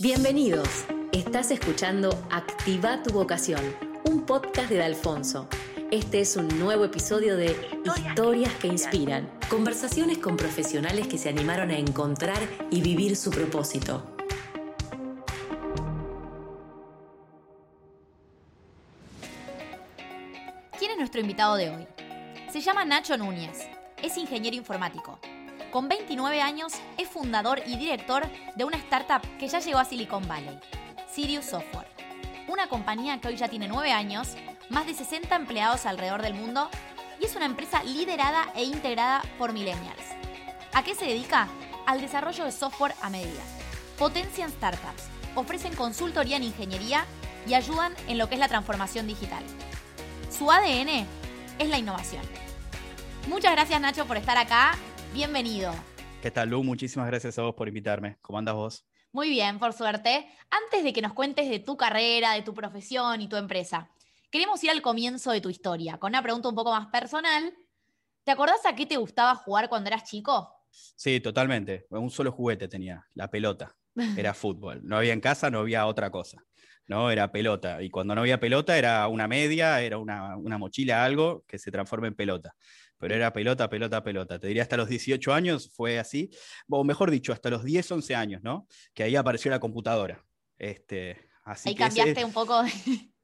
Bienvenidos. Estás escuchando Activa tu vocación, un podcast de Alfonso. Este es un nuevo episodio de Historias que inspiran. Conversaciones con profesionales que se animaron a encontrar y vivir su propósito. ¿Quién es nuestro invitado de hoy? Se llama Nacho Núñez. Es ingeniero informático. Con 29 años es fundador y director de una startup que ya llegó a Silicon Valley, Sirius Software. Una compañía que hoy ya tiene 9 años, más de 60 empleados alrededor del mundo y es una empresa liderada e integrada por millennials. ¿A qué se dedica? Al desarrollo de software a medida. Potencian startups, ofrecen consultoría en ingeniería y ayudan en lo que es la transformación digital. Su ADN es la innovación. Muchas gracias Nacho por estar acá bienvenido. ¿Qué tal, Lu? Muchísimas gracias a vos por invitarme. ¿Cómo andas vos? Muy bien, por suerte. Antes de que nos cuentes de tu carrera, de tu profesión y tu empresa, queremos ir al comienzo de tu historia, con una pregunta un poco más personal. ¿Te acordás a qué te gustaba jugar cuando eras chico? Sí, totalmente. Un solo juguete tenía, la pelota. Era fútbol. No había en casa, no había otra cosa. ¿No? Era pelota. Y cuando no había pelota era una media, era una, una mochila, algo que se transforma en pelota pero era pelota, pelota, pelota. Te diría hasta los 18 años fue así, o mejor dicho, hasta los 10, 11 años, ¿no? Que ahí apareció la computadora. Este, así ahí cambiaste un poco.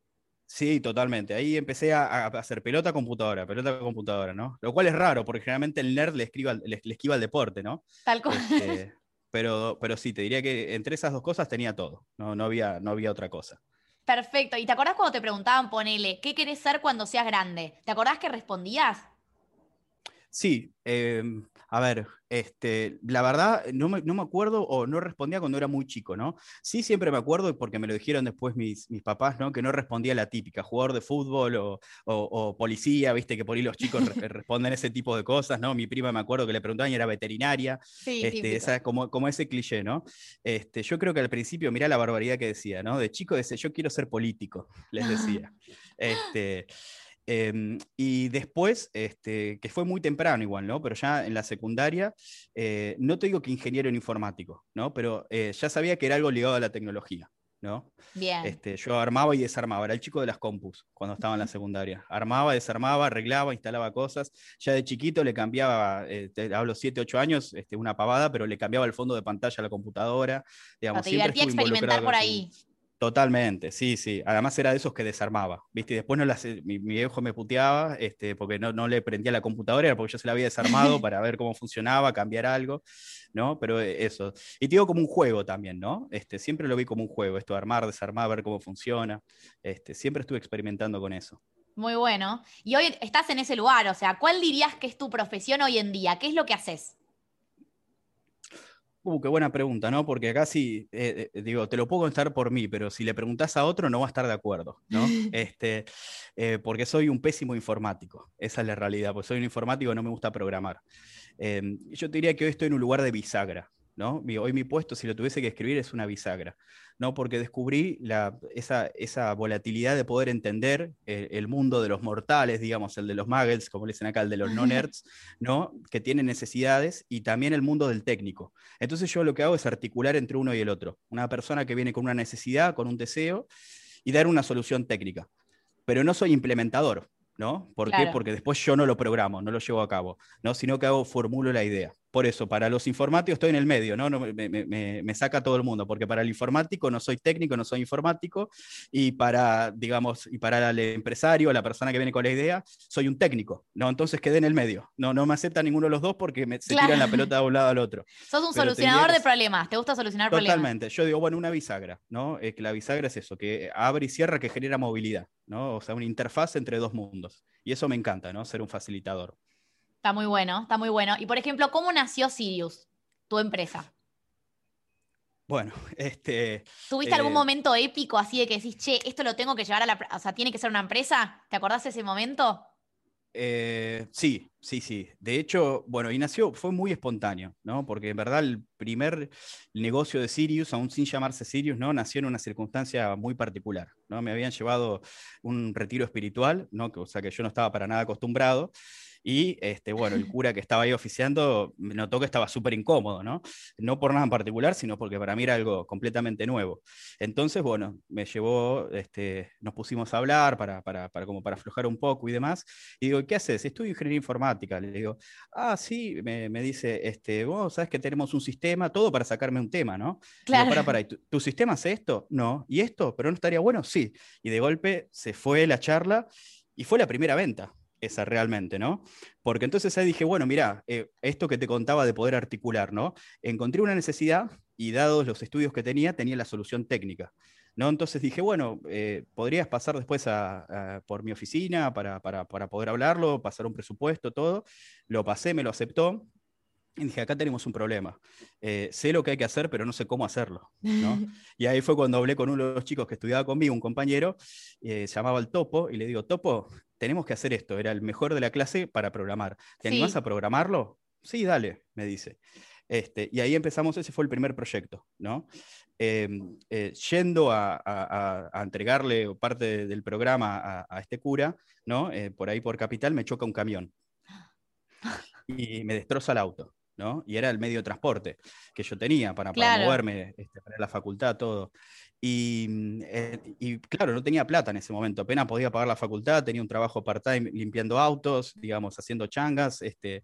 Sí, totalmente. Ahí empecé a, hacer pelota, computadora, pelota, computadora, ¿no? Lo cual es raro, porque generalmente el nerd le, escriba, le, esquiva al deporte, ¿no? Tal cual. Este, pero, pero sí, te diría que entre esas dos cosas tenía todo, no, no, había, no había otra cosa. Perfecto. ¿Y te acordás cuando te preguntaban, ponele, ¿qué querés ser cuando seas grande? ¿Te acordás que respondías? Sí, em, a ver, este, la verdad no me, no me, acuerdo o no respondía cuando era muy chico, ¿no? Sí, siempre me acuerdo porque me lo dijeron después mis, mis papás, ¿no? Que no respondía la típica, jugador de fútbol o, o, policía, viste que por ahí los chicos responden ese tipo de cosas, ¿no? Mi prima me acuerdo que le preguntaban y era veterinaria, sí, este, esa, como, como ese cliché, ¿no? Este, yo creo que al principio, mirá la barbaridad que decía, ¿no? De chico decía, yo quiero ser político, les decía. este, Em, y después, este, que fue muy temprano igual, ¿no? Pero ya en la secundaria, eh, no te digo que ingeniero en informático, ¿no? Pero eh, ya sabía que era algo ligado a la tecnología. ¿no? Bien. Este, yo armaba y desarmaba, era el chico de las compus cuando estaba en la secundaria. Armaba, desarmaba, arreglaba, instalaba cosas. Ya de chiquito le cambiaba, eh, hablo 7, 8 años, este, una pavada, pero le cambiaba el fondo de pantalla a la computadora. Digamos, te divertía experimentar por ahí. Totalmente, sí, sí. Además era de esos que desarmaba, ¿viste? Y después no mi, viejo me puteaba este, porque no, no, le prendía la computadora, era porque yo se la había desarmado para ver cómo funcionaba, cambiar algo, ¿no? Pero eh, eso. Y te digo como un juego también, ¿no? Este, siempre lo vi como un juego, esto de armar, desarmar, ver cómo funciona. Este, siempre estuve experimentando con eso. Muy bueno. Y hoy estás en ese lugar, o sea, ¿cuál dirías que es tu profesión hoy en día? ¿Qué es lo que haces? Uh, qué buena pregunta, ¿no? Porque acá sí, eh, eh, digo, te lo puedo contestar por mí, pero si le preguntas a otro no va a estar de acuerdo, ¿no? este, eh, porque soy un pésimo informático, esa es la realidad, porque soy un informático y no me gusta programar. Em, yo te diría que hoy estoy en un lugar de bisagra, ¿no? Hoy mi puesto, si lo tuviese que escribir, es una bisagra. ¿no? porque descubrí esa, volatilidad de poder entender eh, el, mundo de los mortales, digamos, el de los muggles, como le dicen acá, el de los no-nerds, ¿no? que tienen necesidades, y también el mundo del técnico. Entonces yo lo que hago es articular entre uno y el otro. Una persona que viene con una necesidad, con un deseo, y dar una solución técnica. Pero no soy implementador, ¿no? ¿Por qué? Porque después yo no lo programo, no lo llevo a cabo, ¿no? Sino que hago, formulo la idea. Por eso, para los informáticos estoy en el medio, ¿no? me, saca todo el mundo, porque para el informático no soy técnico, no soy informático, y para, digamos, y para el empresario, la persona que viene con la idea, soy un técnico, ¿no? Entonces quedé en el medio. No, no me acepta ninguno de los dos porque me, se tiran la pelota de un lado al otro. Sos un solucionador de problemas, ¿te gusta solucionar problemas? Totalmente. Yo digo, bueno, una bisagra, ¿no? que la bisagra es eso, que abre y cierra, que genera movilidad, ¿no? O sea, una interfaz entre dos mundos. Y eso me encanta, ¿no? Ser un facilitador. Está muy bueno, está muy bueno. Y por ejemplo, ¿cómo nació Sirius, tu empresa? Bueno, este. ¿Tuviste algún eh, momento épico así de que decís, che, esto lo tengo que llevar a la. O sea, tiene que ser una empresa? ¿Te acordás de ese momento? Eh, sí, sí, sí. De hecho, bueno, y nació, fue muy espontáneo, ¿no? Porque en verdad el primer negocio de Sirius, aún sin llamarse Sirius, ¿no? Nació en una circunstancia muy particular, ¿no? Me habían llevado un retiro espiritual, ¿no? O sea, que yo no estaba para nada acostumbrado. Y este, bueno, el cura que estaba ahí oficiando notó que estaba súper incómodo, ¿no? No por nada en particular, sino porque para mí era algo completamente nuevo. Entonces, bueno, me llevó, este, nos pusimos a hablar para, para, para, como para aflojar un poco y demás. Y digo, ¿qué haces? Estudio ingeniería informática. Le digo, ah, sí, me, me dice, este, vos sabes que tenemos un sistema, todo para sacarme un tema, ¿no? Claro. Digo, para, para, ¿tu, ¿tu sistema hace esto? No. ¿Y esto? ¿Pero no estaría bueno? Sí. Y de golpe se fue la charla y fue la primera venta esa realmente, ¿no? Porque entonces ahí dije, bueno, mira, eh, esto que te contaba de poder articular, ¿no? Encontré una necesidad y dados los estudios que tenía, tenía la solución técnica. ¿No? Entonces dije, bueno, eh, podrías pasar después por mi oficina para, para, para, poder hablarlo, pasar un presupuesto, todo. Lo pasé, me lo aceptó. Y dije, acá tenemos un problema. Eh, sé lo que hay que hacer, pero no sé cómo hacerlo. ¿no? y ahí fue cuando hablé con uno de los chicos que estudiaba conmigo, un compañero, eh, se llamaba el Topo, y le digo, Topo, tenemos que hacer esto. Era el mejor de la clase para programar. ¿Te sí. animás a programarlo? Sí, dale, me dice. Este, y ahí empezamos, ese fue el primer proyecto, ¿no? Eh, eh, yendo a, a, a, entregarle parte del programa a, a este cura, ¿no? Eh, por ahí por Capital me choca un camión y me destroza el auto. ¿No? Y era el medio de transporte que yo tenía para, claro. para moverme, este, para la facultad, todo. Y, eh, y, claro, no tenía plata en ese momento, apenas podía pagar la facultad, tenía un trabajo part-time limpiando autos, digamos, haciendo changas. Este,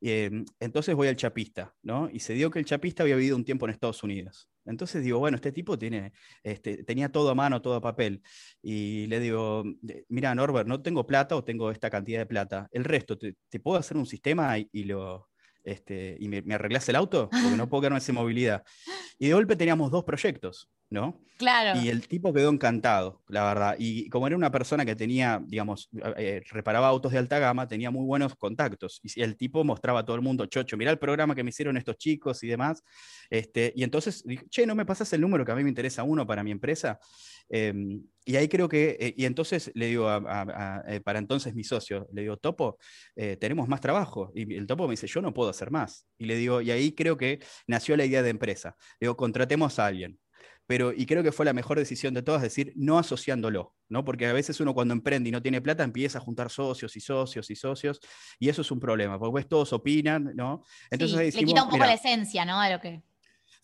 eh, entonces voy al chapista, ¿no? Y se dio que el chapista había vivido un tiempo en Estados Unidos. Entonces digo, bueno, este tipo tiene, este, tenía todo a mano, todo a papel. Y le digo, mira, Norbert, no tengo plata o tengo esta cantidad de plata. El resto, ¿te, te puedo hacer un sistema y, y lo, este, y me, me, el auto, porque no puedo quedarme sin movilidad. Y de golpe teníamos dos proyectos, ¿no? Claro. Y el tipo quedó encantado, la verdad. Y como era una persona que tenía, digamos, eh, reparaba autos de alta gama, tenía muy buenos contactos. Y el tipo mostraba a todo el mundo, chocho, mirá el programa que me hicieron estos chicos y demás. Este, y entonces dije, che, ¿no me pasas el número que a mí me interesa uno para mi empresa? Eh, y ahí creo que, eh, y entonces le digo, a, a, a, eh, para entonces mi socio, le digo, Topo, eh, tenemos más trabajo. Y el Topo me dice, yo no puedo hacer más. Y le digo, y ahí creo que nació la idea de empresa. Le digo, contratemos a alguien. Pero, y creo que fue la mejor decisión de todas, decir, no asociándolo, ¿no? Porque a veces uno cuando emprende y no tiene plata empieza a juntar socios y socios y socios, y eso es un problema, porque pues todos opinan, ¿no? Entonces sí, decimos, le quita un poco la esencia, ¿no? De lo que...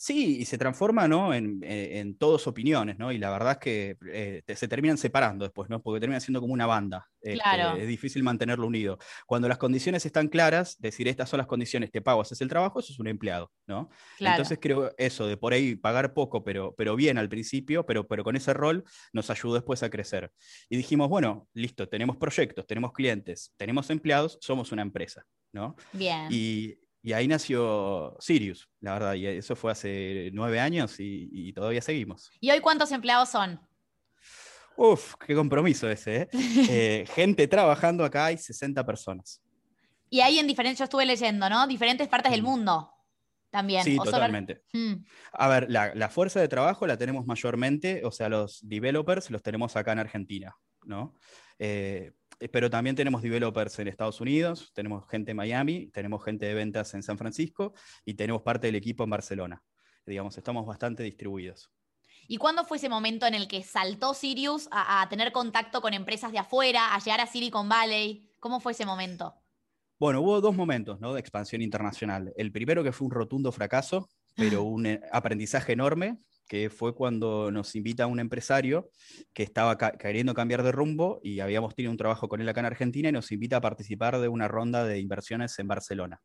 Sí, y se transforma ¿no? en, eh, en todas opiniones, ¿no? Y la verdad es que eh, te, se terminan separando después, ¿no? Porque termina siendo como una banda. Claro. Este, es difícil mantenerlo unido. Cuando las condiciones están claras, decir estas son las condiciones, te pago, haces el trabajo, eso es un empleado, ¿no? Claro. Entonces creo eso, de por ahí pagar poco, pero, pero bien al principio, pero, pero con ese rol nos ayudó después a crecer. Y dijimos, bueno, listo, tenemos proyectos, tenemos clientes, tenemos empleados, somos una empresa, ¿no? Bien. Y, y ahí nació Sirius, la verdad, y eso fue hace nueve años y, y, todavía seguimos. ¿Y hoy cuántos empleados son? Uf, qué compromiso ese, ¿eh? eh gente trabajando acá, hay 60 personas. Y ahí en diferentes, yo estuve leyendo, ¿no? Diferentes partes del mundo también. Sí, totalmente. Solo... Hmm. A ver, la, la, fuerza de trabajo la tenemos mayormente, o sea, los developers los tenemos acá en Argentina, ¿no? Eh, pero también tenemos developers en Estados Unidos, tenemos gente en Miami, tenemos gente de ventas en San Francisco y tenemos parte del equipo en Barcelona. Digamos, estamos bastante distribuidos. ¿Y cuándo fue ese momento en el que saltó Sirius a, a, tener contacto con empresas de afuera, a llegar a Silicon Valley? ¿Cómo fue ese momento? Bueno, hubo dos momentos ¿no? de expansión internacional. El primero que fue un rotundo fracaso, pero un eh, aprendizaje enorme, que fue cuando nos invita un empresario que estaba queriendo cambiar de rumbo y habíamos tenido un trabajo con él acá en Argentina y nos invita a participar de una ronda de inversiones en Barcelona.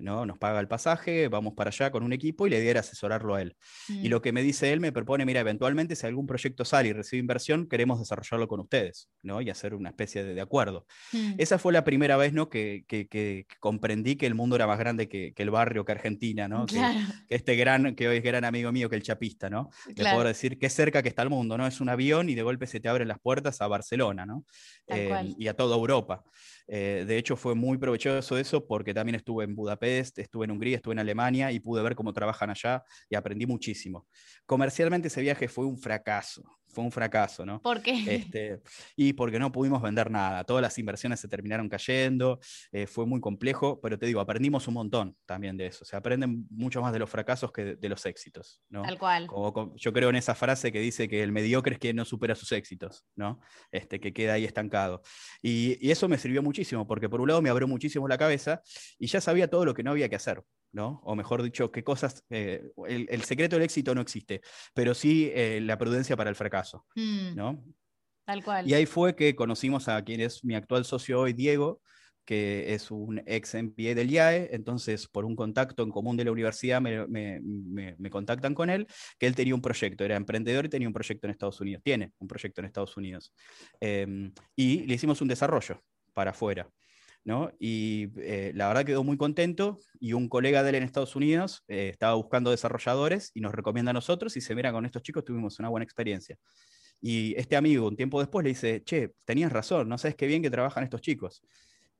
¿No? Nos paga el pasaje, vamos para allá con un equipo y la idea era asesorarlo a él. Mm. Y lo que me dice él me propone, mira, eventualmente si algún proyecto sale y recibe inversión, queremos desarrollarlo con ustedes, ¿no? Y hacer una especie de, de acuerdo. Mm. Esa fue la primera vez, ¿no? Que, que, que, comprendí que el mundo era más grande que, el barrio, que Argentina, ¿no? Claro. Que, este gran, que hoy es gran amigo mío, que el chapista, ¿no? Claro. De poder decir qué cerca que está el mundo, ¿no? Es un avión y de golpe se te abren las puertas a Barcelona, ¿no? Eh, y a toda Europa. Eh, de hecho, fue muy provechoso eso porque también estuve en Budapest, estuve en Hungría, estuve en Alemania y pude ver cómo trabajan allá y aprendí muchísimo. Comercialmente ese viaje fue un fracaso, fue un fracaso, ¿no? ¿Por qué? Este, y porque no pudimos vender nada, todas las inversiones se terminaron cayendo, eh, fue muy complejo, pero te digo, aprendimos un montón también de eso, se aprenden mucho más de los fracasos que de, los éxitos, ¿no? Tal cual. yo creo en esa frase que dice que el mediocre es quien no supera sus éxitos, ¿no? Este, que queda ahí estancado. Y, y eso me sirvió muchísimo, porque por un lado me abrió muchísimo la cabeza y ya sabía todo lo que no había que hacer. ¿No? O mejor dicho, qué cosas, eh, el, secreto del éxito no existe, pero sí eh, la prudencia para el fracaso, mm. ¿no? Tal cual. Y ahí fue que conocimos a quien es mi actual socio hoy, Diego, que es un ex MBA del IAE, entonces por un contacto en común de la universidad me, me, contactan con él, que él tenía un proyecto, era emprendedor y tenía un proyecto en Estados Unidos, tiene un proyecto en Estados Unidos. Em, y le hicimos un desarrollo para afuera. Y eh, la verdad quedó muy contento y un colega de él en Estados Unidos eh, estaba buscando desarrolladores y nos recomienda a nosotros y se mira con estos chicos tuvimos una buena experiencia. Y este amigo un tiempo después le dice, che, tenías razón, no sabes qué bien que trabajan estos chicos.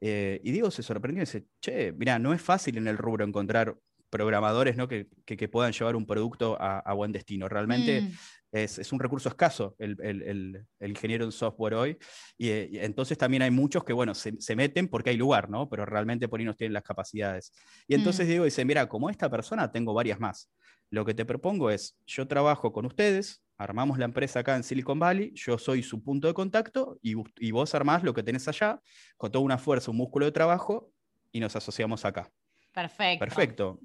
Eh, y Diego se sorprendió y dice, che, mira, no es fácil en el rubro encontrar programadores ¿no? que, que, puedan llevar un producto a, buen destino. Realmente mm. Es, es, un recurso escaso el, el, el, ingeniero en software hoy. Y, entonces también hay muchos que, bueno, se, se, meten porque hay lugar, ¿no? Pero realmente por ahí no tienen las capacidades. Y entonces mm. Diego dice, mira, como esta persona tengo varias más. Lo que te propongo es, yo trabajo con ustedes, armamos la empresa acá en Silicon Valley, yo soy su punto de contacto y, y vos armás lo que tenés allá, con toda una fuerza, un músculo de trabajo, y nos asociamos acá. Perfecto. Perfecto.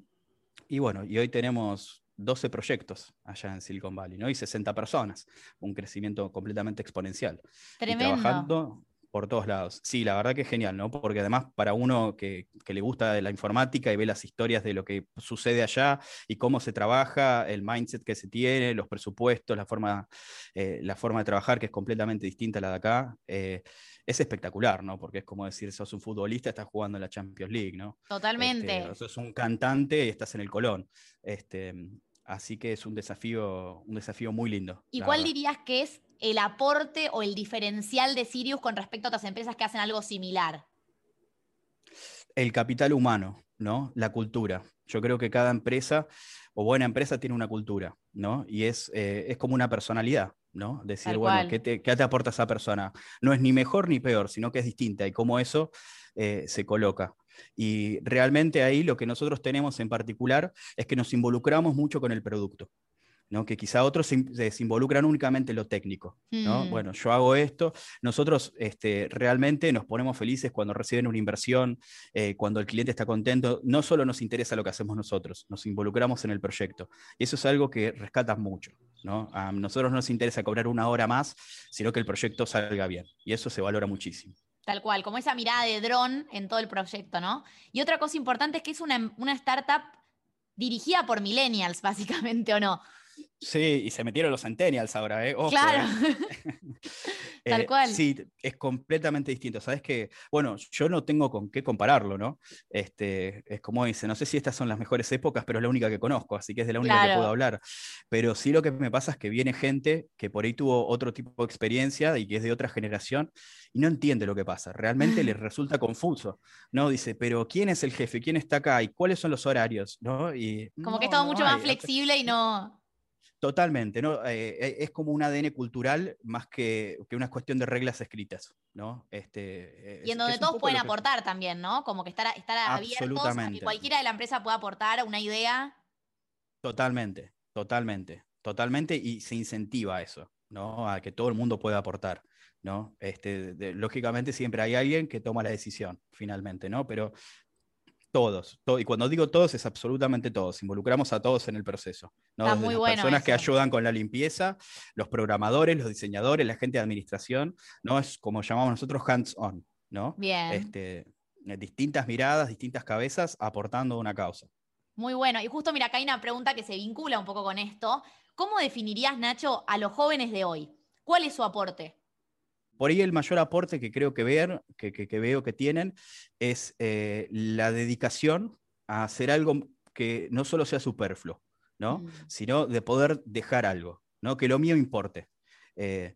Y bueno, y hoy tenemos 12 proyectos allá en Silicon Valley, ¿no? Y 60 personas, un crecimiento completamente exponencial. Tremendo. trabajando por todos lados. Sí, la verdad que es genial, ¿no? Porque además para uno que, le gusta la informática y ve las historias de lo que sucede allá y cómo se trabaja, el mindset que se tiene, los presupuestos, la forma, eh, la forma de trabajar que es completamente distinta a la de acá, eh, es espectacular, ¿no? Porque es como decir, sos un futbolista, estás jugando en la Champions League, ¿no? Totalmente. Este, sos un cantante y estás en el Colón. Este, así que es un desafío, un desafío muy lindo. ¿Y cuál dirías que es el aporte o el diferencial de Sirius con respecto a otras empresas que hacen algo similar? El capital humano, ¿no? La cultura. Yo creo que cada empresa o buena empresa tiene una cultura, ¿no? Y es, eh, es como una personalidad. ¿No? Decir, bueno, ¿qué te, ¿qué te, aporta esa persona? No es ni mejor ni peor, sino que es distinta y cómo eso eh, se coloca. Y realmente ahí lo que nosotros tenemos en particular es que nos involucramos mucho con el producto que quizá otros se, involucran únicamente en lo técnico. ¿no? Mm. Bueno, yo hago esto, nosotros este, realmente nos ponemos felices cuando reciben una inversión, eh, cuando el cliente está contento, no solo nos interesa lo que hacemos nosotros, nos involucramos en el proyecto. Y eso es algo que rescatas mucho. ¿no? A nosotros no nos interesa cobrar una hora más, sino que el proyecto salga bien. Y eso se valora muchísimo. Tal cual, como esa mirada de dron en todo el proyecto, ¿no? Y otra cosa importante es que es una, una startup dirigida por millennials, básicamente, ¿o no? Sí, y se metieron los centennials ahora, ¿eh? claro. ¿eh? Tal eh, cual. Sí, es completamente distinto. Sabes que, bueno, yo no tengo con qué compararlo, ¿no? Este, es como dice, no sé si estas son las mejores épocas, pero es la única que conozco, así que es de la única que puedo hablar. Pero sí lo que me pasa es que viene gente que por ahí tuvo otro tipo de experiencia y que es de otra generación y no entiende lo que pasa. Realmente les resulta confuso, ¿no? Dice, pero ¿quién es el jefe? ¿Quién está acá? ¿Y cuáles son los horarios? ¿no? Y, como que es todo mucho más flexible y no... Totalmente, ¿no? Eh, eh, es como un ADN cultural más que, que, una cuestión de reglas escritas, ¿no? Este, y en donde todos pueden aportar también, ¿no? Como que estar, estar abiertos a que cualquiera de la empresa pueda aportar una idea. Totalmente, totalmente, totalmente, y se incentiva eso, ¿no? A que todo el mundo pueda aportar, ¿no? Este, lógicamente siempre hay alguien que toma la decisión, finalmente, ¿no? Pero todos, y cuando digo todos es absolutamente todos, involucramos a todos en el proceso. ¿no? las personas que ayudan con la limpieza, los programadores, los diseñadores, la gente de administración, ¿no? Es como llamamos nosotros hands-on, ¿no? Bien. Este, eh, distintas miradas, distintas cabezas aportando una causa. Muy bueno. Y justo, mira, acá hay una pregunta que se vincula un poco con esto. ¿Cómo definirías, Nacho, a los jóvenes de hoy? ¿Cuál es su aporte? Por ahí el mayor aporte que creo que, ver, que, veo que tienen es eh, la dedicación a hacer algo que no solo sea superfluo, ¿no? Mm. sino de poder dejar algo, ¿no? que lo mío importe. Eh,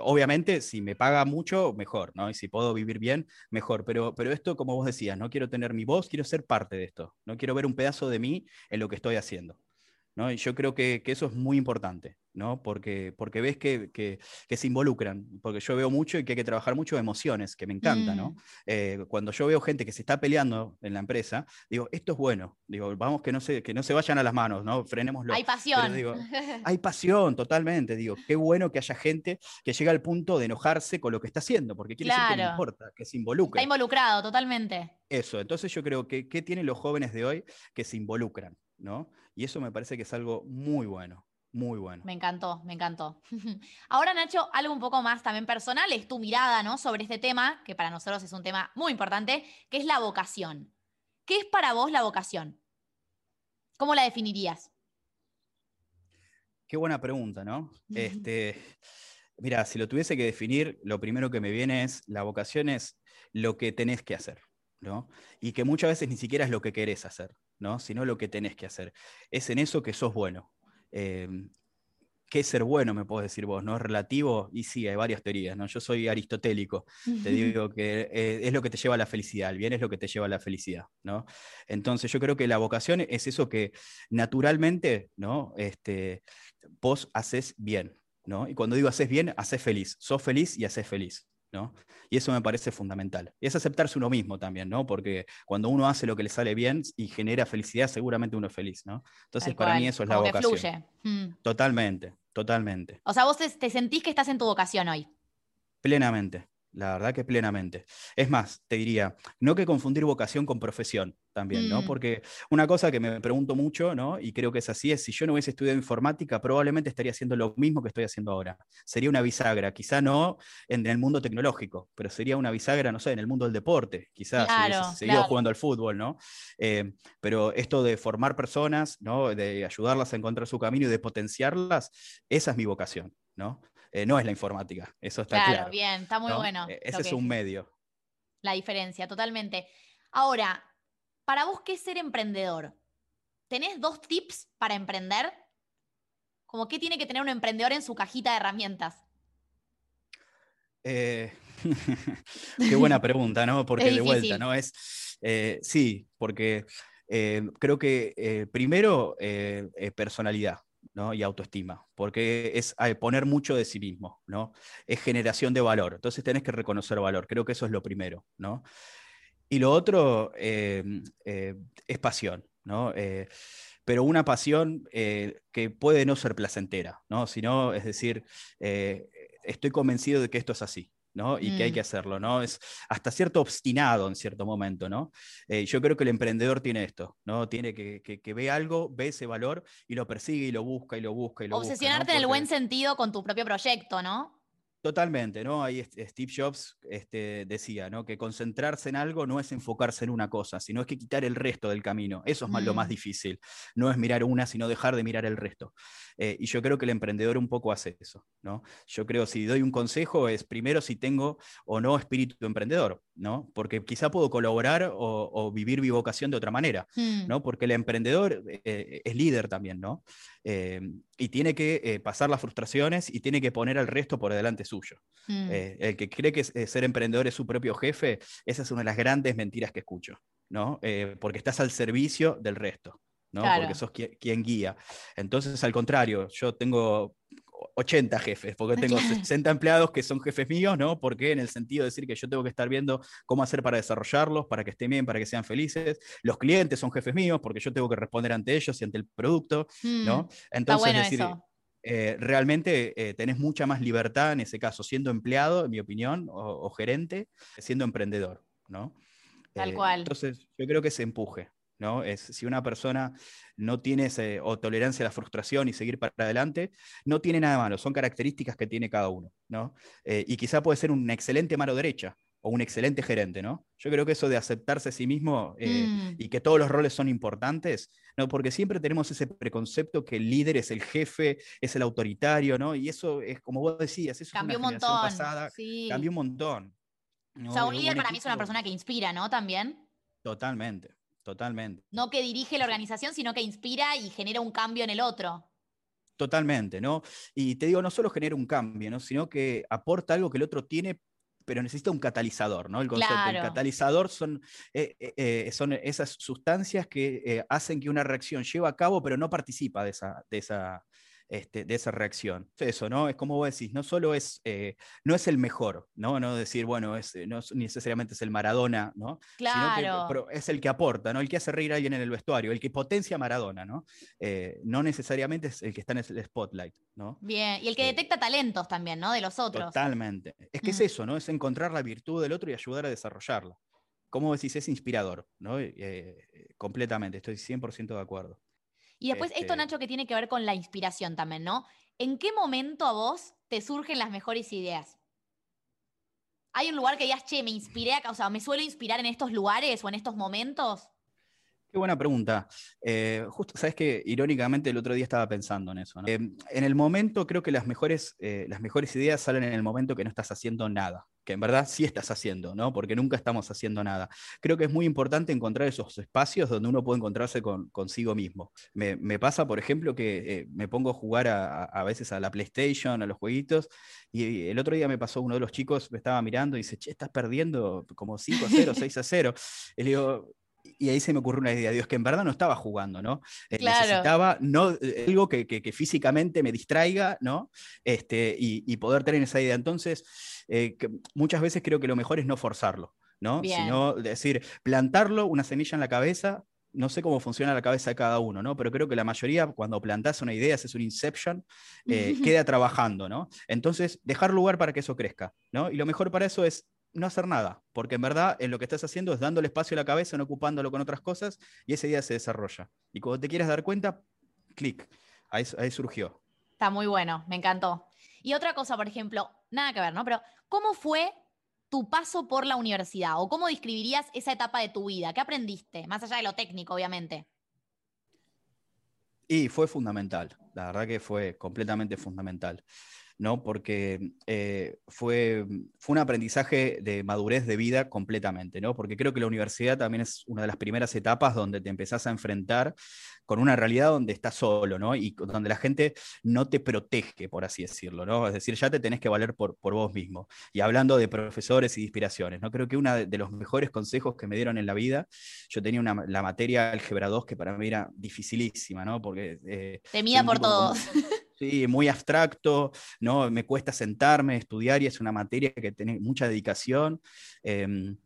obviamente, si me paga mucho, mejor, ¿no? Y si puedo vivir bien, mejor. Pero, pero esto, como vos decías, no quiero tener mi voz, quiero ser parte de esto. No quiero ver un pedazo de mí en lo que estoy haciendo. ¿No? Y yo creo que, que, eso es muy importante. ¿no? Porque, porque ves que, que, se involucran, porque yo veo mucho y que hay que trabajar mucho emociones, que me encanta, ¿no? Mm. Eh, cuando yo veo gente que se está peleando en la empresa, digo, esto es bueno, digo, vamos que no se, que no se vayan a las manos, ¿no? Frenémoslo. Hay pasión. hay pasión, totalmente, digo, qué bueno que haya gente que llega al punto de enojarse con lo que está haciendo, porque quiere decir que le importa, que se involucra. Está involucrado, totalmente. Eso, entonces yo creo que, ¿qué tienen los jóvenes de hoy que se involucran? ¿no? Y eso me parece que es algo muy bueno. Muy bueno. Me encantó, me encantó. Ahora, Nacho, algo un poco más también personal, es tu mirada, ¿no? Sobre este tema, que para nosotros es un tema muy importante, que es la vocación. ¿Qué es para vos la vocación? ¿Cómo la definirías? Qué buena pregunta, ¿no? Este, mira, si lo tuviese que definir, lo primero que me viene es, la vocación es lo que tenés que hacer, ¿no? Y que muchas veces ni siquiera es lo que querés hacer, ¿no? Sino lo que tenés que hacer. Es en eso que sos bueno. Em, ¿Qué es ser bueno, me puedes decir vos? ¿No es relativo? Y sí, hay varias teorías, ¿no? Yo soy aristotélico, te digo que eh, es lo que te lleva a la felicidad, el bien es lo que te lleva a la felicidad, ¿no? Entonces yo creo que la vocación es eso que naturalmente, ¿no? Este, vos haces bien, ¿no? Y cuando digo haces bien, haces feliz, sos feliz y haces feliz, ¿no? Y eso me parece fundamental. Y es aceptarse uno mismo también, ¿no? Porque cuando uno hace lo que le sale bien y genera felicidad, seguramente uno es feliz, ¿no? Entonces, para mí eso es la vocación. Mm. Totalmente, totalmente. O sea, vos te sentís que estás en tu vocación hoy. Plenamente. La verdad que plenamente. Es más, te diría, no que confundir vocación con profesión también, ¿no? Mm. Porque una cosa que me pregunto mucho, ¿no? Y creo que es así, es si yo no hubiese estudiado informática, probablemente estaría haciendo lo mismo que estoy haciendo ahora. Sería una bisagra, quizá no en el mundo tecnológico, pero sería una bisagra, no sé, en el mundo del deporte, quizás claro, si seguido jugando al fútbol, ¿no? Eh, pero esto de formar personas, ¿no? De ayudarlas a encontrar su camino y de potenciarlas, esa es mi vocación, ¿no? Eh, no es la informática. Eso está claro. Claro, bien, está muy bueno. E, ese es un medio. La diferencia, totalmente. Ahora, para vos, ¿qué es ser emprendedor? ¿Tenés dos tips para emprender? Como qué tiene que tener un emprendedor en su cajita de herramientas. Eh, qué buena pregunta, ¿no? Porque de vuelta, ¿no? Es, eh, sí, porque creo que primero personalidad y autoestima, porque es poner mucho de sí mismo, ¿no? es generación de valor. Entonces tenés que reconocer valor, creo que eso es lo primero. ¿no? Y lo otro eh, eh, es pasión, ¿no? Eh, pero una pasión que puede no ser placentera, ¿no? sino, es decir, estoy convencido de que esto es así. Y que hay que mm. hacerlo, ¿no? Es hasta cierto obstinado en cierto momento, ¿no? Eh, yo creo que el emprendedor tiene esto, ¿no? Tiene que, que, ve algo, ve ese valor y lo persigue y lo busca y lo busca y lo Obsesionarte en el buen sentido con tu propio proyecto, ¿no? Totalmente, ¿no? Ahí Steve Jobs este, decía, ¿no? Que concentrarse en algo no es enfocarse en una cosa, sino es que quitar el resto del camino. Eso es lo más mm. difícil. No es mirar una, sino dejar de mirar el resto. Eh, y yo creo que el emprendedor un poco hace eso, ¿no? Yo creo, si doy un consejo, es primero si tengo o no espíritu emprendedor, ¿no? Porque quizá puedo colaborar o, vivir mi vocación de otra manera, mm. ¿no? Porque el emprendedor eh, es líder también, ¿no? Eh, y tiene que pasar las frustraciones y tiene que poner al resto por delante suyo. Mm. el que cree que ser emprendedor es su propio jefe, esa es una de las grandes mentiras que escucho, ¿no? porque estás al servicio del resto. ¿no? Porque sos quien, guía. Entonces, al contrario, yo tengo 80 jefes, porque tengo 60 empleados que son jefes míos, ¿no? Porque en el sentido de decir que yo tengo que estar viendo cómo hacer para desarrollarlos, para que estén bien, para que sean felices. Los clientes son jefes míos, porque yo tengo que responder ante ellos y ante el producto, ¿no? Mm, Entonces, decir, eh, realmente eh, tenés mucha más libertad en ese caso, siendo empleado, en mi opinión, o, gerente, siendo emprendedor, ¿no? Tal eh, cual. Entonces, yo creo que se empuje. ¿no? Es, si una persona no tiene o tolerancia a la frustración y seguir para adelante, no tiene nada malo, son características que tiene cada uno, ¿no? Eh, y quizá puede ser una excelente mano derecha o un excelente gerente, ¿no? Yo creo que eso de aceptarse a sí mismo eh, mm. y que todos los roles son importantes, ¿no? Porque siempre tenemos ese preconcepto que el líder es el jefe, es el autoritario, ¿no? Y eso es, como vos decías, eso cambió es una un montón, pasada, cambió un montón. O sea, un líder para mí es una persona que inspira, ¿no? También. Totalmente. Totalmente. No que dirige la organización, sino que inspira y genera un cambio en el otro. Totalmente, ¿no? Y te digo, no solo genera un cambio, ¿no? Sino que aporta algo que el otro tiene, pero necesita un catalizador, ¿no? El concepto catalizador son, eh, eh, eh, son esas sustancias que hacen que una reacción lleve a cabo, pero no participa de esa, de esa, este, de esa reacción. Eso, ¿no? Es como vos decís, no solo es, eh, no es el mejor, ¿no? No decir, bueno, es, eh, no necesariamente es el Maradona, ¿no? Claro. Sino que, es el que aporta, ¿no? El que hace reír a alguien en el vestuario, el que potencia a Maradona, ¿no? Eh, no necesariamente es el que está en el spotlight, ¿no? Bien, y el que detecta talentos también, ¿no? De los otros. Totalmente. Es que es eso, ¿no? Es encontrar la virtud del otro y ayudar a desarrollarla. Como decís, es inspirador, ¿no? completamente, estoy 100% de acuerdo. Y después esto, este Nacho, que tiene que ver con la inspiración también, ¿no? ¿En qué momento a vos te surgen las mejores ideas? ¿Hay un lugar que digas, che, me inspiré acá, o sea, me suelo inspirar en estos lugares o en estos momentos? Qué buena pregunta. Eh, justo, sabes que irónicamente el otro día estaba pensando en eso. Eh, en el momento, creo que las mejores, eh, las mejores ideas salen en el momento que no estás haciendo nada, que en verdad sí estás haciendo, ¿no? Porque nunca estamos haciendo nada. Creo que es muy importante encontrar esos espacios donde uno puede encontrarse con, consigo mismo. Me, pasa, por ejemplo, que me pongo a jugar a, veces a la PlayStation, a los jueguitos, y el otro día me pasó uno de los chicos, me estaba mirando y dice, che, estás perdiendo como 5 a 0, 6 a 0. Y le digo, y ahí se me ocurrió una idea, Dios, que en verdad no estaba jugando, ¿no? Eh, necesitaba no, eh, algo que, que, físicamente me distraiga, ¿no? Este, y, poder tener esa idea. Entonces, eh, muchas veces creo que lo mejor es no forzarlo, ¿no? Sino decir, plantarlo, una semilla en la cabeza, no sé cómo funciona la cabeza de cada uno, ¿no? Pero creo que la mayoría, cuando plantas una idea, haces un inception, queda trabajando, ¿no? Entonces, dejar lugar para que eso crezca, ¿no? Y lo mejor para eso es no hacer nada, porque en verdad en lo que estás haciendo es dándole espacio a la cabeza, no ocupándolo con otras cosas, y ese día se desarrolla. Y cuando te quieras dar cuenta, clic, ahí, surgió. Está muy bueno, me encantó. Y otra cosa, por ejemplo, nada que ver, ¿no? Pero, ¿cómo fue tu paso por la universidad? ¿O cómo describirías esa etapa de tu vida? ¿Qué aprendiste? Más allá de lo técnico, obviamente. Y fue fundamental, la verdad que fue completamente fundamental. ¿No? Porque eh, fue, fue un aprendizaje de madurez de vida completamente, ¿no? Porque creo que la universidad también es una de las primeras etapas donde te empezás a enfrentar con una realidad donde estás solo, ¿no? Y donde la gente no te protege, por así decirlo, ¿no? Es decir, ya te tenés que valer por, por vos mismo. Y hablando de profesores y de inspiraciones, ¿no? Creo que uno de, los mejores consejos que me dieron en la vida, yo tenía una, la materia álgebra 2 que para mí era dificilísima, ¿no? Porque... Eh, Temida por todos. Sí, muy abstracto, ¿no? Me cuesta sentarme, estudiar y es una materia que tiene mucha dedicación. Em,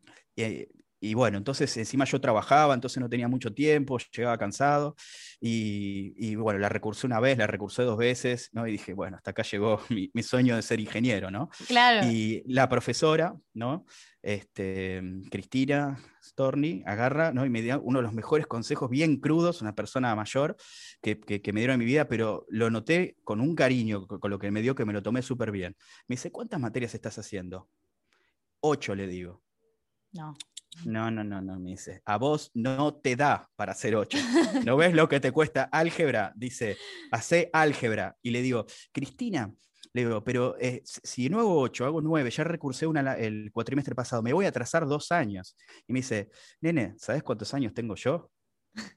y, bueno, entonces encima yo trabajaba, entonces no tenía mucho tiempo, llegaba cansado y, bueno, la recursé una vez, la recursé dos veces, ¿no? Y dije, bueno, hasta acá llegó mi, mi sueño de ser ingeniero, ¿no? Claro. Y la profesora, ¿no? Este, Cristina Storni agarra ¿no? y me dio uno de los mejores consejos, bien crudos, una persona mayor que, me dieron en mi vida, pero lo noté con un cariño, con, lo que me dio, que me lo tomé súper bien. Me dice, ¿cuántas materias estás haciendo? Ocho, le digo. No. No, no, no, no, me dice. A vos no te da para hacer ocho. ¿No ves lo que te cuesta álgebra? Dice, hace álgebra. Y le digo, Cristina, le digo, pero eh, si no hago ocho, hago nueve, ya recursé una el cuatrimestre pasado, me voy a atrasar dos años. Y me dice, nene, ¿sabes cuántos años tengo yo?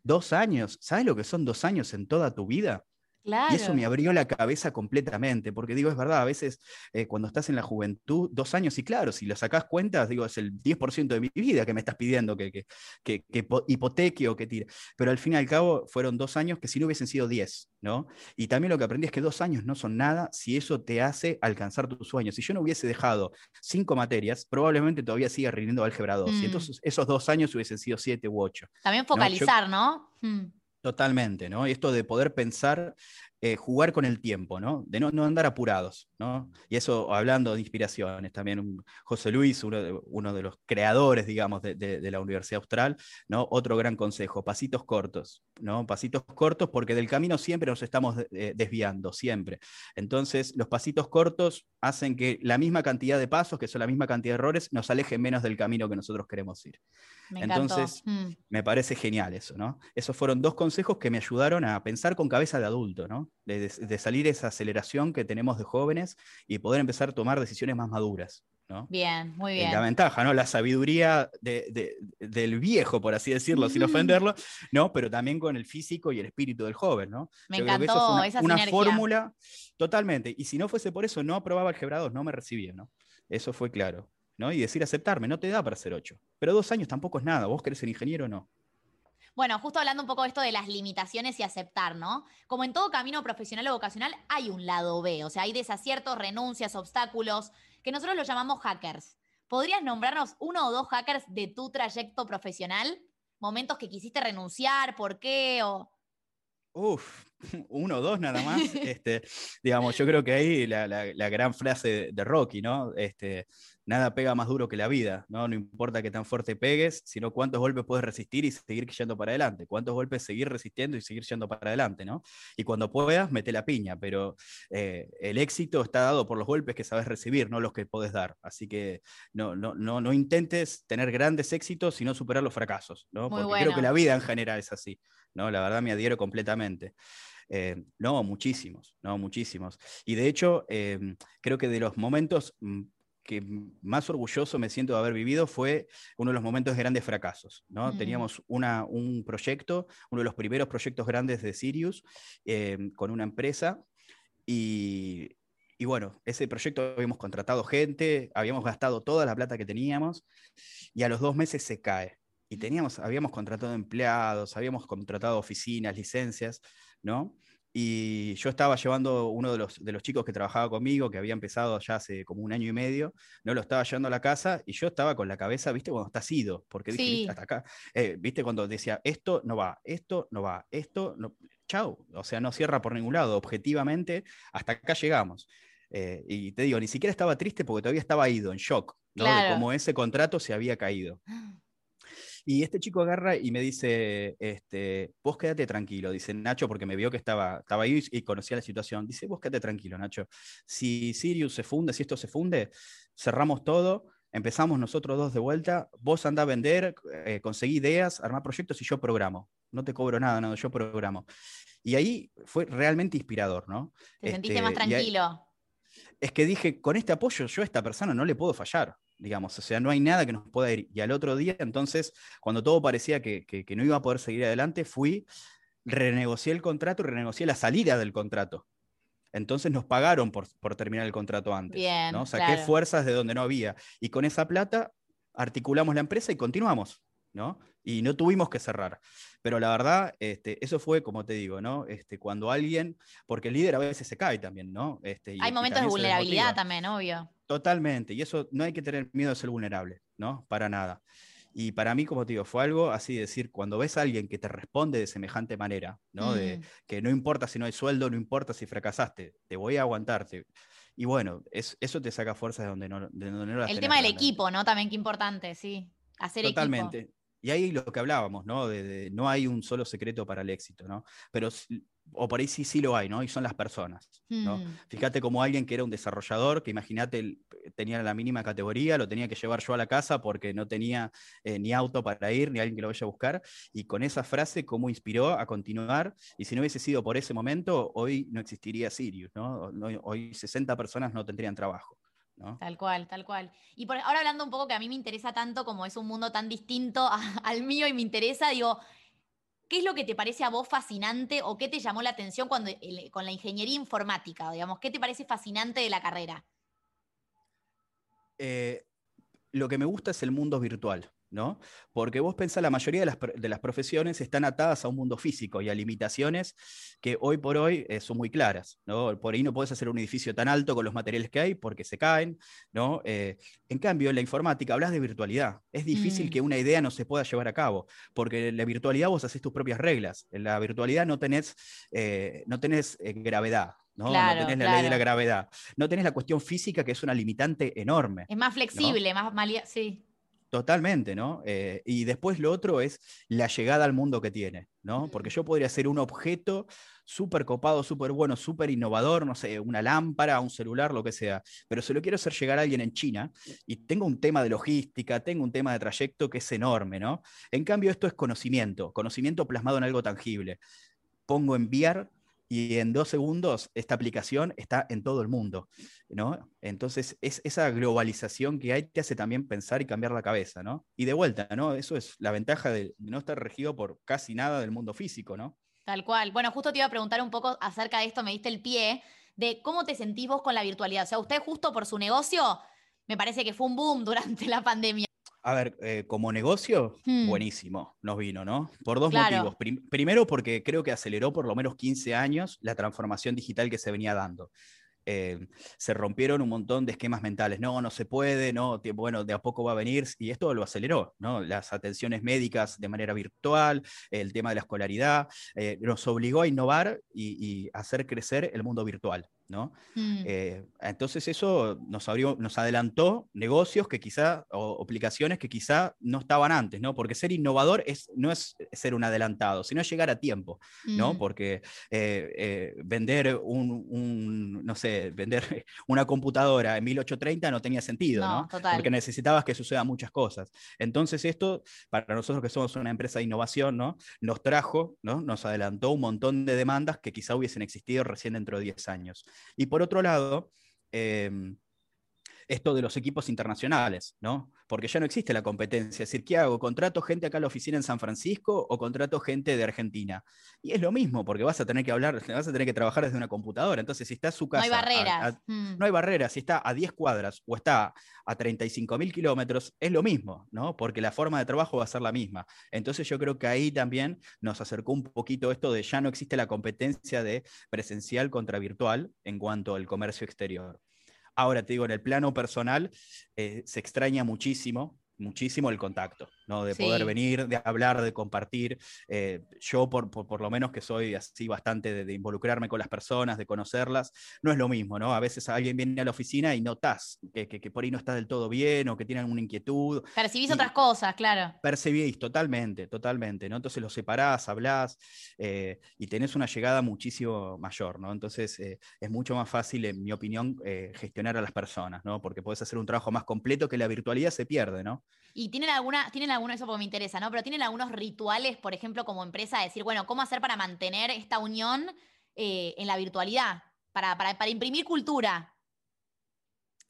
Dos años. ¿Sabes lo que son dos años en toda tu vida? Y eso me abrió la cabeza completamente, porque digo, es verdad, a veces eh, cuando estás en la juventud, dos años, y claro, si lo sacás cuentas, digo, es el 10% de mi vida que me estás pidiendo que, que, que, que, hipoteque o que tire. Pero al fin y al cabo fueron dos años que si no hubiesen sido diez, ¿no? Y también lo que aprendí es que dos años no son nada si eso te hace alcanzar tus sueños. Si yo no hubiese dejado cinco materias, probablemente todavía siga rindiendo álgebra 2. Y mm. entonces esos dos años hubiesen sido siete u ocho. También focalizar, ¿no? Mm. Totalmente, ¿no? Esto de poder pensar, eh, jugar con el tiempo, ¿no? De no, andar apurados, ¿no? Y eso, hablando de inspiraciones, también José Luis, uno de, uno de, los creadores, digamos, de, la Universidad Austral, ¿no? Otro gran consejo, pasitos cortos, ¿no? Pasitos cortos porque del camino siempre nos estamos eh, desviando, siempre. Entonces, los pasitos cortos hacen que la misma cantidad de pasos, que son la misma cantidad de errores, nos alejen menos del camino que nosotros queremos ir. Entonces, mm. me parece genial eso, ¿no? Esos fueron dos consejos que me ayudaron a pensar con cabeza de adulto, ¿no? De, salir esa aceleración que tenemos de jóvenes y poder empezar a tomar decisiones más maduras. ¿no? Bien, muy bien. La ventaja, ¿no? La sabiduría del viejo, por así decirlo, sin ofenderlo, ¿no? Pero también con el físico y el espíritu del joven, ¿no? Me encantó una, una fórmula totalmente. Y si no fuese por eso, no aprobaba el Gebra no me recibía, ¿no? Eso fue claro. ¿No? Y decir aceptarme, no te da para ser ocho. Pero dos años tampoco es nada, vos querés ser ingeniero o no. Bueno, justo hablando un poco de esto de las limitaciones y aceptar, ¿no? Como en todo camino profesional o vocacional, hay un lado B, o sea, hay desaciertos, renuncias, obstáculos, que nosotros los llamamos hackers. ¿Podrías nombrarnos uno o dos hackers de tu trayecto profesional? Momentos que quisiste renunciar, ¿por qué? O... Uf, uno o dos nada más. este, digamos, yo creo que ahí la, gran frase de Rocky, ¿no? Este, nada pega más duro que la vida, ¿no? No importa qué tan fuerte pegues, sino cuántos golpes puedes resistir y seguir yendo para adelante, cuántos golpes seguir resistiendo y seguir yendo para adelante, ¿no? Y cuando puedas, mete la piña, pero eh, el éxito está dado por los golpes que sabes recibir, no los que puedes dar. Así que no, no, no, no intentes tener grandes éxitos, sino superar los fracasos, ¿no? Porque creo que la vida en general es así, ¿no? La verdad me adhiero completamente. Eh, no, muchísimos, no, muchísimos. Y de hecho, eh, creo que de los momentos mm, que más orgulloso me siento de haber vivido fue uno de los momentos de grandes fracasos. ¿no? Mm. Teníamos una, un proyecto, uno de los primeros proyectos grandes de Sirius, em, con una empresa, y, y, bueno, ese proyecto habíamos contratado gente, habíamos gastado toda la plata que teníamos, y a los dos meses se cae. Y teníamos, habíamos contratado empleados, habíamos contratado oficinas, licencias, ¿no? Y yo estaba llevando uno de los, de los chicos que trabajaba conmigo, que había empezado ya hace como un año y medio, no lo estaba llevando a la casa y yo estaba con la cabeza, viste, cuando estás ido, porque dije, hasta acá, eh, viste, cuando decía, esto no va, esto no va, esto no, chau, o sea, no cierra por ningún lado, objetivamente, hasta acá llegamos. Eh, y te digo, ni siquiera estaba triste porque todavía estaba ido, en shock, ¿no? De cómo ese contrato se había caído. Y este chico agarra y me dice, este, vos quédate tranquilo, dice Nacho, porque me vio que estaba, estaba ahí y conocía la situación. Dice, vos quédate tranquilo, Nacho. Si Sirius se funde, si esto se funde, cerramos todo, empezamos nosotros dos de vuelta, vos andá a vender, eh, conseguí ideas, armar proyectos y yo programo. No te cobro nada, no, yo programo. Y ahí fue realmente inspirador, ¿no? Te sentiste más este, tranquilo. es que dije, con este apoyo yo a esta persona no le puedo fallar digamos, o sea, no hay nada que nos pueda ir. Y al otro día, entonces, cuando todo parecía que, no iba a poder seguir adelante, fui, renegocié el contrato y renegocié la salida del contrato. Entonces nos pagaron por, terminar el contrato antes. ¿no? Saqué fuerzas de donde no había. Y con esa plata articulamos la empresa y continuamos. ¿No? Y no tuvimos que cerrar. Pero la verdad, este, eso fue, como te digo, ¿no? Este, cuando alguien, porque el líder a veces se cae también, ¿no? Este, hay momentos de vulnerabilidad también, obvio. Totalmente, y eso no hay que tener miedo de ser vulnerable, ¿no? Para nada. Y para mí, como te digo, fue algo así de decir, cuando ves a alguien que te responde de semejante manera, ¿no? De mm. que no importa si no hay sueldo, no importa si fracasaste, te voy a aguantarte. Y bueno, eso te saca fuerzas de donde no, de donde no El tema del equipo, ¿no? También qué importante, sí. Hacer Totalmente. Y ahí lo que hablábamos, ¿no? De, no hay un solo secreto para el éxito, ¿no? Pero, o por ahí sí, sí lo hay, ¿no? Y son las personas, ¿no? Hmm. Fíjate como alguien que era un desarrollador, que imagínate, tenía la mínima categoría, lo tenía que llevar yo a la casa porque no tenía eh, ni auto para ir, ni alguien que lo vaya a buscar, y con esa frase, cómo inspiró a continuar, y si no hubiese sido por ese momento, hoy no existiría Sirius, ¿no? Hoy 60 personas no tendrían trabajo. Tal cual, tal cual. Y por, ahora hablando un poco que a mí me interesa tanto, como es un mundo tan distinto al mío y me interesa, digo, ¿qué es lo que te parece a vos fascinante o qué te llamó la atención cuando, con la ingeniería informática, digamos? ¿Qué te parece fascinante de la carrera? Eh, lo que me gusta es el mundo virtual. ¿No? Porque vos pensás, la mayoría de las, de las, profesiones están atadas a un mundo físico y a limitaciones que hoy por hoy eh, son muy claras, ¿no? Por ahí no podés hacer un edificio tan alto con los materiales que hay porque se caen, ¿no? Eh, en cambio, en la informática hablas de virtualidad. Es difícil mm. que una idea no se pueda llevar a cabo, porque en la virtualidad vos haces tus propias reglas. En la virtualidad no tenés, eh, no tenés gravedad, ¿no? no tenés la ley de la gravedad. No tenés la cuestión física, que es una limitante enorme. Es más flexible, más malía, sí. Totalmente, ¿no? Eh, y después lo otro es la llegada al mundo que tiene, ¿no? Porque yo podría ser un objeto súper copado, súper bueno, súper innovador, no sé, una lámpara, un celular, lo que sea, pero se lo quiero hacer llegar a alguien en China y tengo un tema de logística, tengo un tema de trayecto que es enorme, ¿no? En cambio, esto es conocimiento, conocimiento plasmado en algo tangible. Pongo enviar y en dos segundos esta aplicación está en todo el mundo, ¿no? Entonces, es, esa globalización que hay te hace también pensar y cambiar la cabeza, ¿no? Y de vuelta, ¿no? Eso es la ventaja de no estar regido por casi nada del mundo físico, ¿no? Tal cual. Bueno, justo te iba a preguntar un poco acerca de esto, me diste el pie, de cómo te sentís vos con la virtualidad. O sea, usted justo por su negocio, me parece que fue un boom durante la pandemia. A ver, eh, como negocio, Hmm. buenísimo, nos vino, ¿no? Por dos Claro. motivos. Prim- primero, porque creo que aceleró por lo menos 15 años la transformación digital que se venía dando. Eh, se rompieron un montón de esquemas mentales. No, no se puede, no, bueno, de a poco va a venir, y esto lo aceleró, ¿no? Las atenciones médicas de manera virtual, el tema de la escolaridad, eh, nos obligó a innovar y, y hacer crecer el mundo virtual, ¿no? Mm. Eh, entonces eso nos abrió, nos adelantó negocios que quizá, o, aplicaciones que quizá no estaban antes, ¿no? Porque ser innovador es, no es ser un adelantado, sino llegar a tiempo, ¿no? Mm. Porque eh, eh, vender un, un, no sé, vender una computadora en 1830 no tenía sentido, No, ¿no? total. Porque necesitabas que sucedan muchas cosas. Entonces esto, para nosotros que somos una empresa de innovación, ¿no? Nos trajo, ¿no? Nos adelantó un montón de demandas que quizá hubiesen existido recién dentro de 10 años. Y por otro lado, em, esto de los equipos internacionales, ¿no? Porque ya no existe la competencia. Es decir, ¿qué hago? ¿Contrato gente acá a la oficina en San Francisco o contrato gente de Argentina? Y es lo mismo, porque vas a tener que hablar, vas a tener que trabajar desde una computadora. Entonces, si está su No casa. hay a- barreras. a- Mm. no hay barreras, si está a 10 cuadras o está a 35 mil kilómetros, es lo mismo, ¿no? Porque la forma de trabajo va a ser la misma. Entonces yo creo que ahí también nos acercó un poquito esto de ya no existe la competencia de presencial contra virtual en cuanto al comercio exterior. Ahora te digo, en el plano personal eh, se extraña muchísimo, muchísimo el contacto, ¿no? De poder venir, de hablar, de compartir. Eh, yo, por, por, por lo menos que soy así bastante de, de involucrarme con las personas, de conocerlas, no es lo mismo, ¿no? A veces alguien viene a la oficina y notas que, que, que por ahí no está del todo bien o que tienen una inquietud. Percibís y- otras cosas, claro. Percibís totalmente, totalmente, ¿no? Entonces los separás, hablás eh, y tenés una llegada muchísimo mayor, ¿no? Entonces eh, es mucho más fácil, en mi opinión, gestionar a las personas, ¿no? Porque podés hacer un trabajo más completo que la virtualidad se pierde, ¿no? Y tienen alguna, tienen alguno, eso porque me interesa, ¿no? Pero tienen algunos rituales, por ejemplo, como empresa, de decir, bueno, ¿cómo hacer para mantener esta unión eh, en la virtualidad? Para, para imprimir cultura.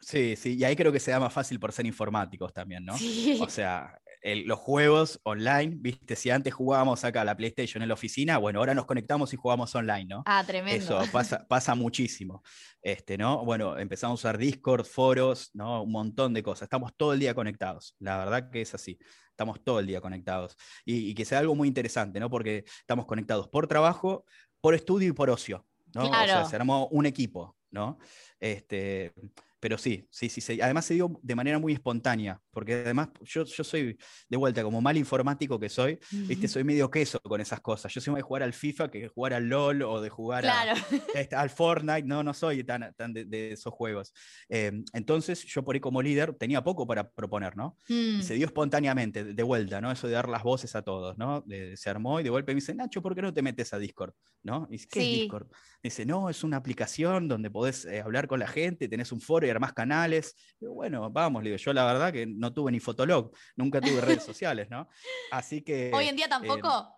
Sí, sí, y ahí creo que se da más fácil por ser informáticos también, ¿no? Sí. O sea, el- los juegos online, viste, si antes jugábamos acá a la PlayStation en la oficina, bueno, ahora nos conectamos y jugamos online, ¿no? ah, tremendo. Eso pasa, pasa muchísimo. Este, ¿no? Bueno, empezamos a usar Discord, foros, ¿no? Un montón de cosas. Estamos todo el día conectados. La verdad que es así. Estamos todo el día conectados. Y, y que sea algo muy interesante, ¿no? Porque estamos conectados por trabajo, por estudio y por ocio. ¿no? O sea, Claro. se armó un equipo, ¿no? Este, pero sí, sí, sí, sí. Además se dio de manera muy espontánea, porque además yo, yo soy, de vuelta, como mal informático que soy, viste, soy medio queso con esas cosas. Yo soy más de jugar al FIFA que de jugar al LOL o de jugar Claro. este, al Fortnite, no, no soy tan, tan de, de esos juegos. Eh, entonces yo por ahí como líder tenía poco para proponer, ¿no? Mm. Y se dio espontáneamente, de vuelta, ¿no? Eso de dar las voces a todos, ¿no? De- se armó y de golpe me dice, Nacho, ¿por qué no te metes a Discord? ¿No? Y dice, ¿qué Sí. es Discord? Dice, no, es una aplicación donde podés eh, hablar con la gente, tenés un foro y armás canales. Digo, bueno, vamos, le digo, yo la verdad que no tuve ni Fotolog, nunca tuve redes sociales, ¿no? Así que... Hoy en día eh, tampoco.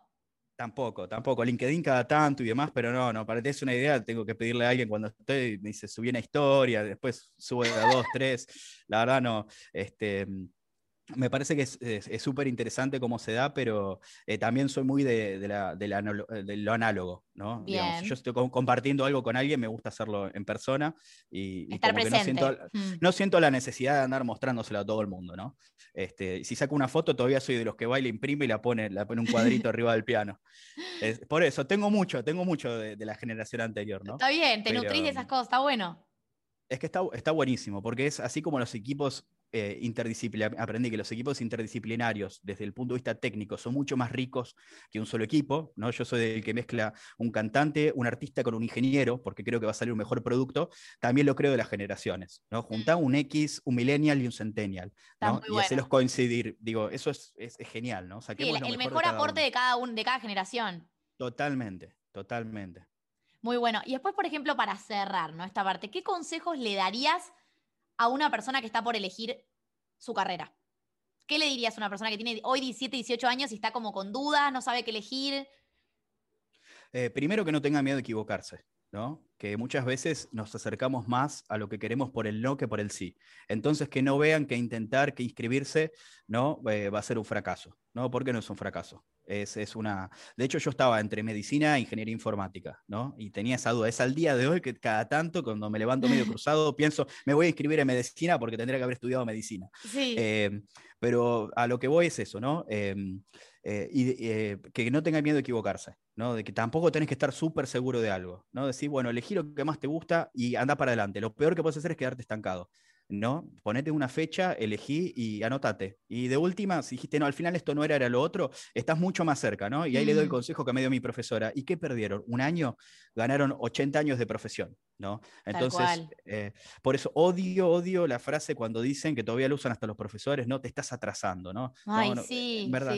Tampoco, tampoco. LinkedIn cada tanto y demás, pero no, no, para que des una idea, tengo que pedirle a alguien cuando estoy, me dice, subí una historia, después sube a dos, tres. La verdad no, este, me parece que es súper interesante cómo se da, pero eh, también soy muy de, de la- de la analo- de lo análogo, ¿no? Digamos, si Bien. yo estoy co- compartiendo algo con alguien, me gusta hacerlo en persona y, como que no siento, Mm. no siento la necesidad de andar mostrándoselo a todo el mundo, ¿no? Este, si saco una foto, todavía soy de los que va y la imprime y la pone, la pone un cuadrito arriba del piano. Es- por eso, tengo mucho, tengo mucho de, de la generación anterior, ¿no? Está bien, te Pero- nutrís de esas cosas, está bueno. Es que está, está buenísimo, porque es así como los equipos eh, aprendí que los equipos interdisciplinarios, desde el punto de vista técnico, son mucho más ricos que un solo equipo, ¿no? Yo soy del que mezcla un cantante, un artista con un ingeniero, porque creo que va a salir un mejor producto, también lo creo de las generaciones, ¿no? Juntar un X, un millennial y un centennial, ¿no? Y bueno. hacerlos coincidir, digo, eso es, es- es genial, ¿no? Sí, el, el mejor, mejor de cada aporte uno. de cada, un, de cada generación. Totalmente, totalmente. Muy bueno. Y después, por ejemplo, para cerrar ¿no? esta parte, ¿qué consejos le darías a una persona que está por elegir su carrera? ¿Qué le dirías a una persona que tiene hoy 17, 18 años y está como con dudas, no sabe qué elegir? Eh, primero que no tenga miedo de equivocarse, ¿no? Que muchas veces nos acercamos más a lo que queremos por el no que por el sí. Entonces, que no vean que intentar, que inscribirse, ¿no? Eh, va a ser un fracaso, ¿no? Porque no es un fracaso. Es, una... De hecho, yo estaba entre medicina e ingeniería informática, ¿no? Y tenía esa duda. Es al día de hoy que cada tanto, cuando me levanto medio cruzado, pienso, me voy a inscribir en medicina porque tendría que haber estudiado medicina. Sí. Eh, pero a lo que voy es eso, ¿no? Em, eh, y eh, que no tenga miedo de equivocarse, ¿no? De que tampoco tenés que estar súper seguro de algo, ¿no? Decir, bueno, elegí lo que más te gusta y anda para adelante. Lo peor que puedes hacer es quedarte estancado. ¿no? Ponete una fecha, elegí y anótate. Y de última, si dijiste, no, al final esto no era, era lo otro, estás mucho más cerca, ¿no? Y ahí le doy el mm. consejo que me dio mi profesora. ¿Y qué perdieron? Un año, ganaron 80 años de profesión, ¿no? Entonces, eh, por eso odio, odio la frase cuando dicen que todavía lo usan hasta los profesores, no, te estás atrasando, ¿no? Ay, sí, ¿verdad?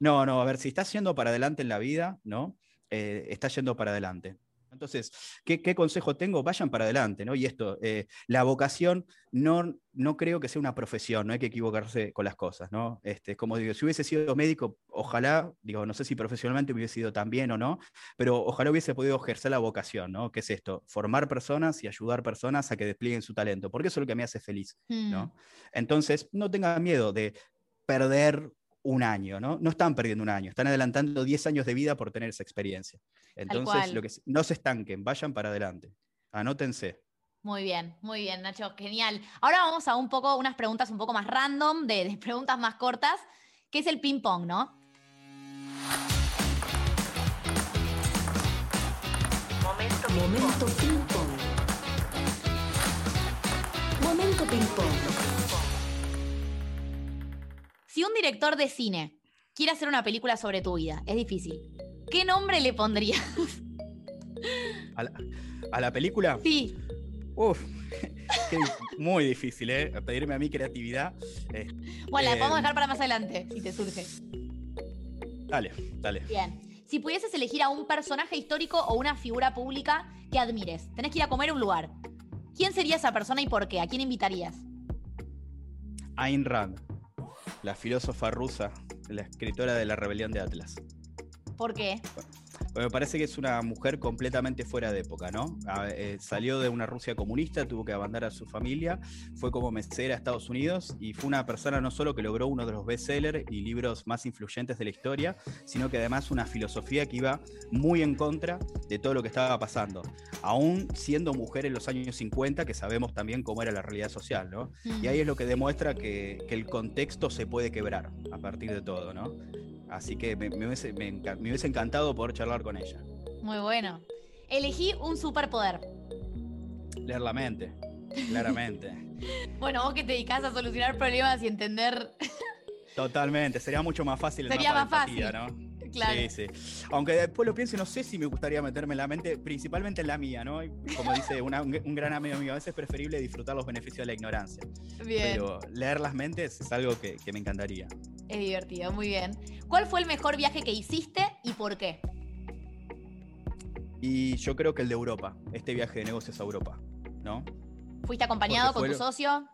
No, no, a ver, si estás yendo para adelante en la vida, ¿no? Eh, estás yendo para adelante. Entonces, ¿qué, consejo tengo? Vayan para adelante, ¿no? Y esto, eh, la vocación no, no creo que sea una profesión, no hay que equivocarse con las cosas, ¿no? Este, como digo, si hubiese sido médico, ojalá, digo, no sé si profesionalmente hubiese sido tan bien o no, pero ojalá hubiese podido ejercer la vocación, ¿no? ¿Qué es esto? Formar personas y ayudar personas a que desplieguen su talento, porque eso es lo que me hace feliz, ¿no? Mm. Entonces, no tengan miedo de perder un año, ¿no? No están perdiendo un año, están adelantando 10 años de vida por tener esa experiencia. Entonces, lo que, no se estanquen, vayan para adelante. Anótense. Muy bien, muy bien, Nacho, genial. Ahora vamos a un poco, unas preguntas un poco más random, de, preguntas más cortas, que es el ping-pong, ¿no? Momento ping-pong. Momento ping-pong. Si un director de cine quiere hacer una película sobre tu vida, es difícil. ¿Qué nombre le pondrías? ¿A la, película? Sí. Uf, muy difícil, ¿eh? Pedirme a mí creatividad. bueno, la podemos eh, dejar para más adelante, si te surge. Dale, dale. Bien. Si pudieses elegir a un personaje histórico o una figura pública que admires, tenés que ir a comer a un lugar. ¿Quién sería esa persona y por qué? ¿A quién invitarías? Ayn Rand la filósofa rusa, la escritora de la rebelión de Atlas. ¿Por qué? Me parece que es una mujer completamente fuera de época, ¿no? Eh, salió de una Rusia comunista, tuvo que abandonar a su familia, fue como mesera a Estados Unidos y fue una persona no solo que logró uno de los bestsellers y libros más influyentes de la historia, sino que además una filosofía que iba muy en contra de todo lo que estaba pasando. Aún siendo mujer en los años 50, que sabemos también cómo era la realidad social, ¿no? Y ahí es lo que demuestra que, que el contexto se puede quebrar a partir de todo, ¿no? Así que me, hubiese, encantado poder charlar con ella. Muy bueno. Elegí un superpoder. Leer la mente, claramente. bueno, vos que te dedicás a solucionar problemas y entender. Totalmente, sería mucho más fácil. Sería más fácil. ¿no? Claro. Sí, sí. Aunque después lo pienso, no sé si me gustaría meterme en la mente, principalmente en la mía, ¿no? Como dice un gran amigo mío, a veces es preferible disfrutar los beneficios de la ignorancia. Bien. Pero leer las mentes es algo que me encantaría. Es divertido, muy bien. ¿Cuál fue el mejor viaje que hiciste y por qué? Y yo creo que el de Europa, este viaje de negocios a Europa, ¿no? ¿Fuiste acompañado con tu socio?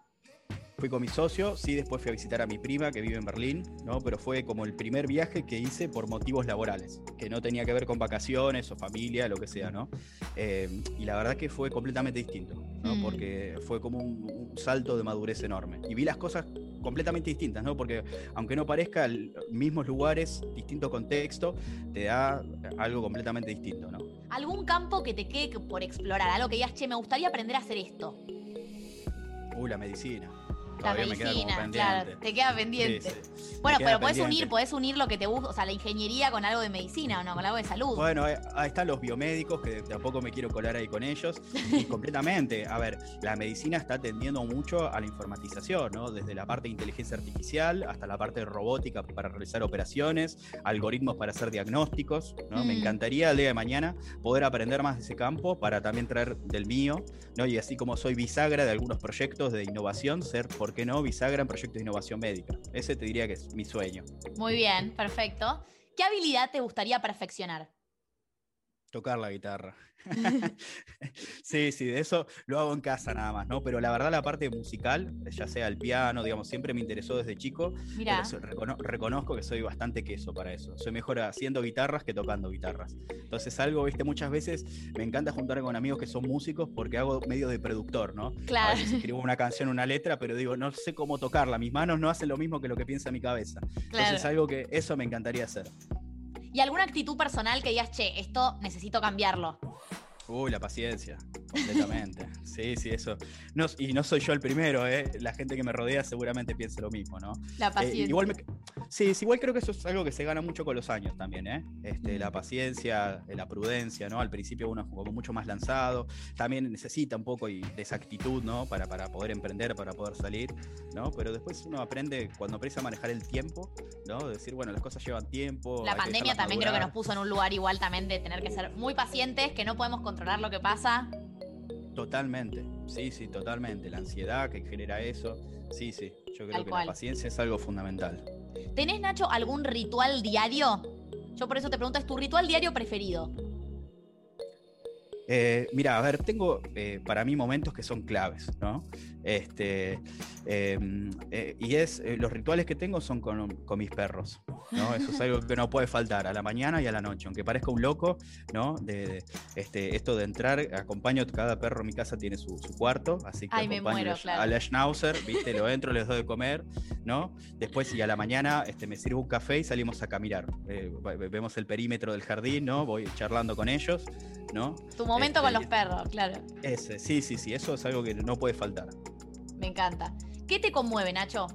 Fui con mi socio, sí, después fui a visitar a mi prima que vive en Berlín, ¿no? Pero fue como el primer viaje que hice por motivos laborales, que no tenía que ver con vacaciones o familia, lo que sea, ¿no? Eh, y la verdad que fue completamente distinto, ¿no? Mm. Porque fue como un, salto de madurez enorme. Y vi las cosas completamente distintas, ¿no? Porque aunque no parezca, mismos lugares, distinto contexto, te da algo completamente distinto, ¿no? ¿Algún campo que te quede por explorar? Algo que digas, che, me gustaría aprender a hacer esto. Uh, la medicina la medicina, claro, te queda pendiente. Bueno, pero podés unir, podés unir lo que te gusta, o sea, la ingeniería con algo de medicina o no, con algo de salud. Bueno, ahí están los biomédicos, que tampoco me quiero colar ahí con ellos. Y completamente, a ver, la medicina está atendiendo mucho a la informatización, ¿no? Desde la parte de inteligencia artificial hasta la parte de robótica para realizar operaciones, algoritmos para hacer diagnósticos, ¿no? Me mm. encantaría el día de mañana poder aprender más de ese campo para también traer del mío, ¿no? Y así como soy bisagra de algunos proyectos de innovación, ser por ¿por qué no? Bisagra en proyectos de innovación médica. Ese te diría que es mi sueño. Muy bien, perfecto. ¿Qué habilidad te gustaría perfeccionar? Tocar la guitarra. sí, sí, de eso lo hago en casa nada más, ¿no? Pero la verdad la parte musical, ya sea el piano, digamos, siempre me interesó desde chico. Mira. reconozco que soy bastante queso para eso. Soy mejor haciendo guitarras que tocando guitarras. Entonces algo, viste, muchas veces me encanta juntarme con amigos que son músicos porque hago medio de productor, ¿no? Claro. A veces escribo una canción, una letra, pero digo, no sé cómo tocarla. Mis manos no hacen lo mismo que lo que piensa mi cabeza. Entonces algo que eso me encantaría hacer. ¿Y alguna actitud personal que digas, che, esto necesito cambiarlo? Uy, la paciencia, completamente. sí, sí, eso. No, y no soy yo el primero, ¿eh? La gente que me rodea seguramente piensa lo mismo, ¿no? La eh, paciencia. igual sí, igual creo que eso es algo que se gana mucho con los años también, ¿eh? Este, la paciencia, la prudencia, ¿no? Al principio uno es como mucho más lanzado, también necesita un poco de esa actitud, ¿no? Para, para poder emprender, para poder salir, ¿no? Pero después uno aprende cuando aprende a manejar el tiempo, ¿no? Decir, bueno, las cosas llevan tiempo. La pandemia también creo que nos puso en un lugar igual también de tener que ser muy pacientes, que no podemos controlar controlar lo que pasa. Totalmente, sí, sí, totalmente. La ansiedad que genera eso, sí, sí. Yo creo que la paciencia es algo fundamental. ¿Tenés, Nacho, algún ritual diario? Yo por eso te pregunto, ¿es tu ritual diario preferido? Eh, mira, a ver, tengo eh, para mí momentos que son claves, ¿no? Este, em, eh, y es, los rituales que tengo son con, mis perros, ¿no? Eso es algo que no puede faltar a la mañana y a la noche, aunque parezca un loco, ¿no? De, este, esto de entrar, acompaño, cada perro en mi casa tiene su, cuarto, así que acompaño a la Schnauzer, ¿viste? Lo entro, les doy de comer, ¿no? Después, y a la mañana este, me sirvo un café y salimos a caminar. vemos el perímetro del jardín, ¿no? Voy charlando con ellos, ¿no? Tu momento con este, los perros, claro. Ese, sí, sí, sí, eso es algo que no puede faltar. Me encanta. ¿Qué te conmueve, Nacho?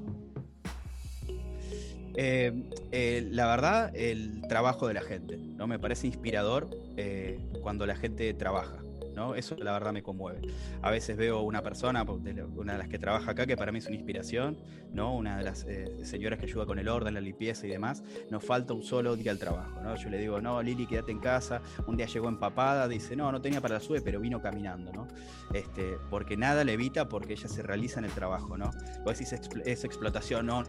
Eh, eh, la verdad, el trabajo de la gente, ¿no? Me parece inspirador eh, cuando la gente trabaja. ¿No? Eso la verdad me conmueve. A veces veo una persona, una de las que trabaja acá, que para mí es una inspiración, ¿no? Una de las eh, señoras que ayuda con el orden, la limpieza y demás, nos falta un solo día al trabajo, ¿no? Yo le digo, no, Lili, quédate en casa. Un día llegó empapada, dice, no, no tenía para la sube, pero vino caminando, ¿no? Este, porque nada le evita porque ella se realiza en el trabajo, ¿no? Vos decís, es explotación, no,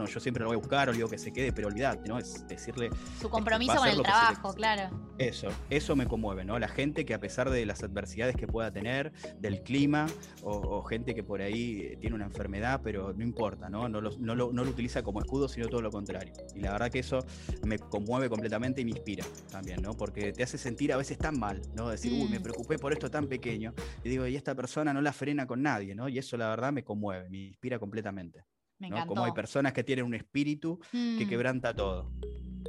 no, yo siempre lo voy a buscar o digo que se quede, pero olvídate, ¿no? Es decirle. Su compromiso con el trabajo, claro. Eso, eso me conmueve, ¿no? La gente que a pesar de las adversidades que pueda tener, del clima, o, gente que por ahí tiene una enfermedad, pero no importa, ¿no? No lo, no, lo, utiliza como escudo, sino todo lo contrario. Y la verdad que eso me conmueve completamente y me inspira también, ¿no? Porque te hace sentir a veces tan mal, ¿no? Decir, uy, me mm. preocupé por esto tan pequeño. Y digo, y esta persona no la frena con nadie, ¿no? Y eso la verdad me conmueve, me inspira completamente. Como hay personas que tienen un espíritu que mm. quebranta todo.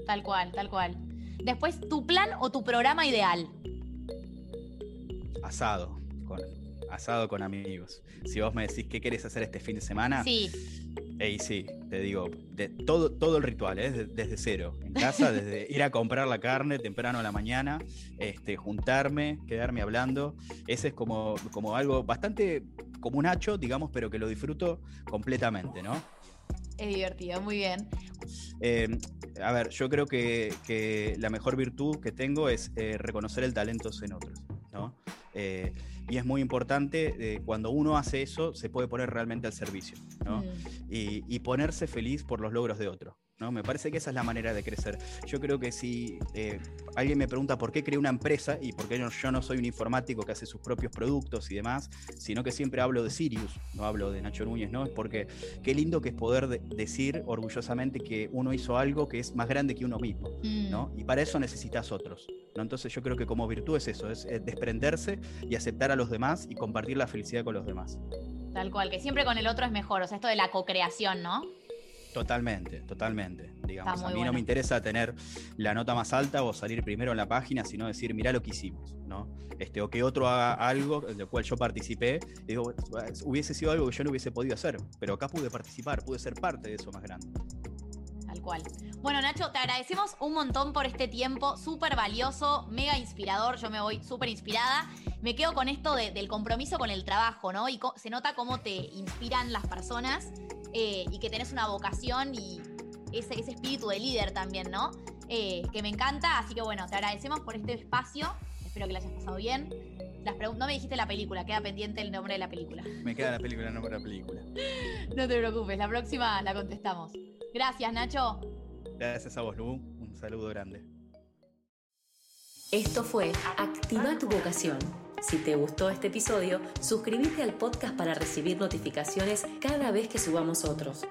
Tal cual, tal cual. Después, ¿tu plan o tu programa ideal? Asado, con, asado con amigos. Si vos me decís qué querés hacer este fin de semana. Sí. Ey, sí, te digo, de, todo, todo el ritual, ¿eh? desde, cero. En casa, desde ir a comprar la carne temprano a la mañana, este, juntarme, quedarme hablando. Ese es como, como algo bastante como un hacho, digamos, pero que lo disfruto completamente, ¿no? Es divertido, muy bien. Eh, a ver, yo creo que, la mejor virtud que tengo es eh, reconocer el talento en otros, ¿no? Eh, y es muy importante, cuando uno hace eso, se puede poner realmente al servicio, ¿no? Mm. Y, y, ponerse feliz por los logros de otro. Me parece que esa es la manera de crecer. Yo creo que si eh, alguien me pregunta por qué creé una empresa y por qué yo, no soy un informático que hace sus propios productos y demás, sino que siempre hablo de Sirius, no hablo de Nacho Núñez, ¿no? Es porque qué lindo que es poder decir orgullosamente que uno hizo algo que es más grande que uno mismo, ¿no? Mm. Y para eso necesitas otros, ¿no? Entonces yo creo que como virtud es eso, es desprenderse y aceptar a los demás y compartir la felicidad con los demás. Tal cual, que siempre con el otro es mejor, o sea, esto de la co-creación, ¿no? Totalmente, totalmente. Digamos, a mí no me interesa tener la nota más alta o salir primero en la página, sino decir, mirá lo que hicimos, ¿no? Este, o que otro haga algo del cual yo participé, y digo, hubiese sido algo que yo no hubiese podido hacer, pero acá pude participar, pude ser parte de eso más grande. Tal cual. Bueno, Nacho, te agradecemos un montón por este tiempo, súper valioso, mega inspirador, yo me voy súper inspirada. Me quedo con esto del compromiso con el trabajo, ¿no? Y se nota cómo te inspiran las personas eh, y que tenés una vocación y ese, ese espíritu de líder también, ¿no? Eh, que me encanta, así que bueno, te agradecemos por este espacio, espero que lo hayas pasado bien. Las no me dijiste la película, queda pendiente el nombre de la película. Me queda la película, el nombre de la película. no te preocupes, la próxima la contestamos. Gracias, Nacho. Gracias a vos, Lu. Un saludo grande. Esto fue Activa tu vocación. Si te gustó este episodio, suscríbete al podcast para recibir notificaciones cada vez que subamos otros.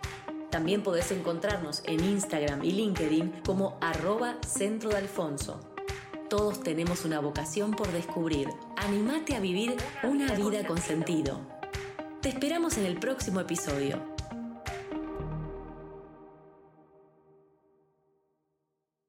También podés encontrarnos en Instagram y LinkedIn como arroba centro de Alfonso. Todos tenemos una vocación por descubrir. Animate a vivir una vida con sentido. Te esperamos en el próximo episodio.